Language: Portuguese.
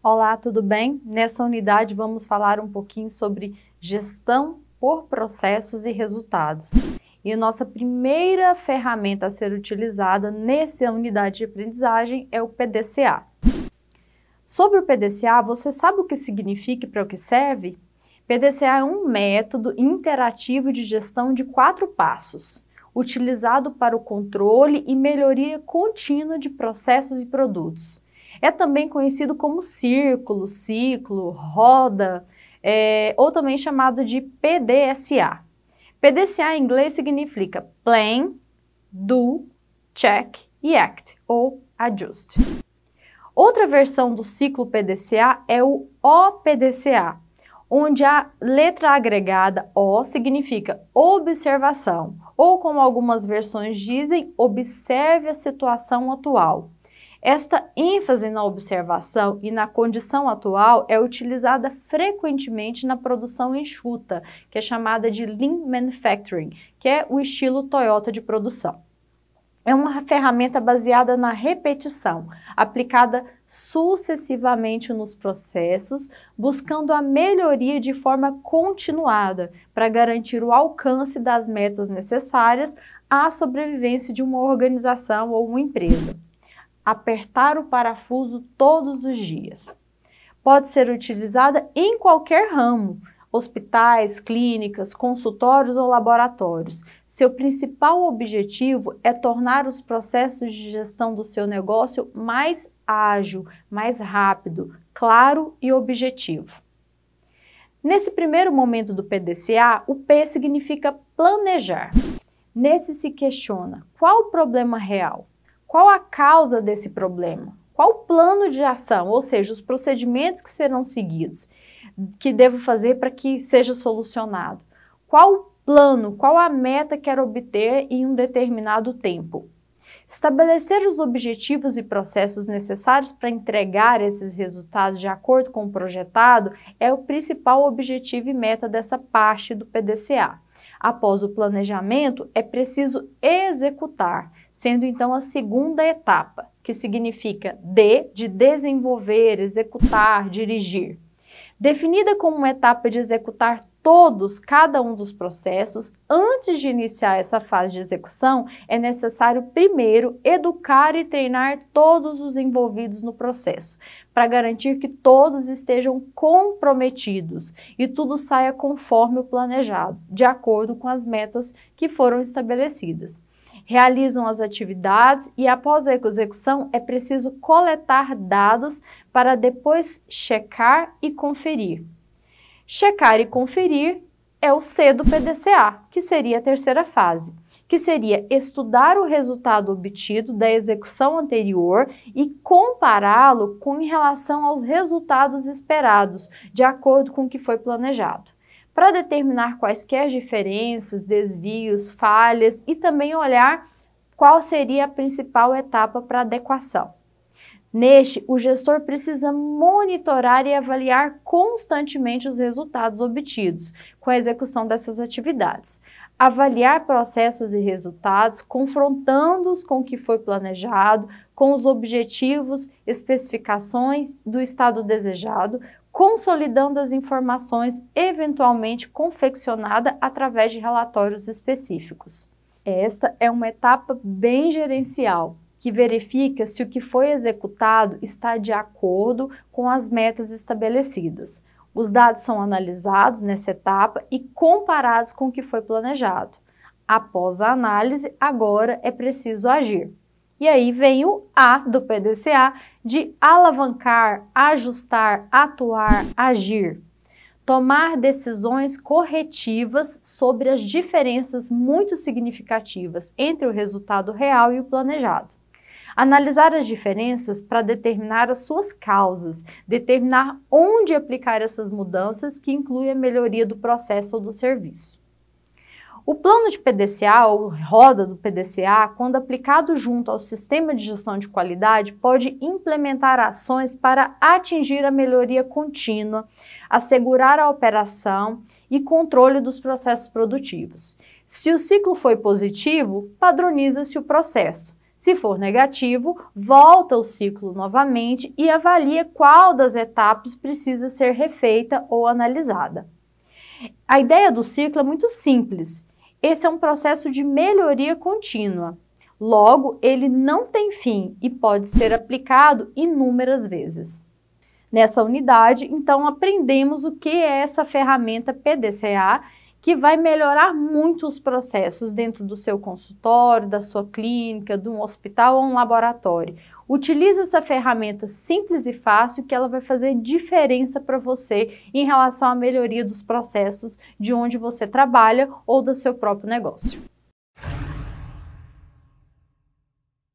Olá, tudo bem? Nessa unidade vamos falar um pouquinho sobre gestão por processos e resultados. E a nossa primeira ferramenta a ser utilizada nessa unidade de aprendizagem é o PDCA. Sobre o PDCA, você sabe o que significa e para o que serve? PDCA é um método interativo de gestão de quatro passos, utilizado para o controle e melhoria contínua de processos e produtos. É também conhecido como círculo, ciclo, roda, é, ou também chamado de PDSA. PDCA em inglês significa Plan, Do, Check e Act, ou Adjust. Outra versão do ciclo PDCA é o OPDCA, onde a letra agregada O significa observação, ou como algumas versões dizem, observe a situação atual. Esta ênfase na observação e na condição atual é utilizada frequentemente na produção enxuta, que é chamada de Lean Manufacturing, que é o estilo Toyota de produção. É uma ferramenta baseada na repetição, aplicada sucessivamente nos processos, buscando a melhoria de forma continuada para garantir o alcance das metas necessárias à sobrevivência de uma organização ou uma empresa apertar o parafuso todos os dias. Pode ser utilizada em qualquer ramo, hospitais, clínicas, consultórios ou laboratórios. Seu principal objetivo é tornar os processos de gestão do seu negócio mais ágil, mais rápido, claro e objetivo. Nesse primeiro momento do PDCA, o P significa planejar. Nesse se questiona qual o problema real, qual a causa desse problema? Qual o plano de ação, ou seja, os procedimentos que serão seguidos, que devo fazer para que seja solucionado? Qual o plano, qual a meta que quero obter em um determinado tempo? Estabelecer os objetivos e processos necessários para entregar esses resultados de acordo com o projetado é o principal objetivo e meta dessa parte do PDCA. Após o planejamento, é preciso executar, sendo então a segunda etapa, que significa D de desenvolver, executar, dirigir. Definida como uma etapa de executar todos, cada um dos processos, antes de iniciar essa fase de execução, é necessário primeiro educar e treinar todos os envolvidos no processo, para garantir que todos estejam comprometidos e tudo saia conforme o planejado, de acordo com as metas que foram estabelecidas realizam as atividades e após a execução é preciso coletar dados para depois checar e conferir. Checar e conferir é o C do PDCA, que seria a terceira fase, que seria estudar o resultado obtido da execução anterior e compará-lo com em relação aos resultados esperados, de acordo com o que foi planejado para determinar quaisquer diferenças, desvios, falhas e também olhar qual seria a principal etapa para adequação. Neste, o gestor precisa monitorar e avaliar constantemente os resultados obtidos com a execução dessas atividades. Avaliar processos e resultados, confrontando-os com o que foi planejado, com os objetivos, especificações do estado desejado, consolidando as informações eventualmente confeccionada através de relatórios específicos. Esta é uma etapa bem gerencial, que verifica se o que foi executado está de acordo com as metas estabelecidas. Os dados são analisados nessa etapa e comparados com o que foi planejado. Após a análise, agora é preciso agir. E aí vem o A do PDCA de alavancar, ajustar, atuar, agir tomar decisões corretivas sobre as diferenças muito significativas entre o resultado real e o planejado. Analisar as diferenças para determinar as suas causas, determinar onde aplicar essas mudanças, que inclui a melhoria do processo ou do serviço. O plano de PDCA ou roda do PDCA, quando aplicado junto ao sistema de gestão de qualidade, pode implementar ações para atingir a melhoria contínua, assegurar a operação e controle dos processos produtivos. Se o ciclo foi positivo, padroniza-se o processo. Se for negativo, volta o ciclo novamente e avalia qual das etapas precisa ser refeita ou analisada. A ideia do ciclo é muito simples. Esse é um processo de melhoria contínua. Logo, ele não tem fim e pode ser aplicado inúmeras vezes. Nessa unidade, então, aprendemos o que é essa ferramenta PDCA que vai melhorar muito os processos dentro do seu consultório, da sua clínica, de um hospital ou um laboratório. Utilize essa ferramenta simples e fácil que ela vai fazer diferença para você em relação à melhoria dos processos de onde você trabalha ou do seu próprio negócio.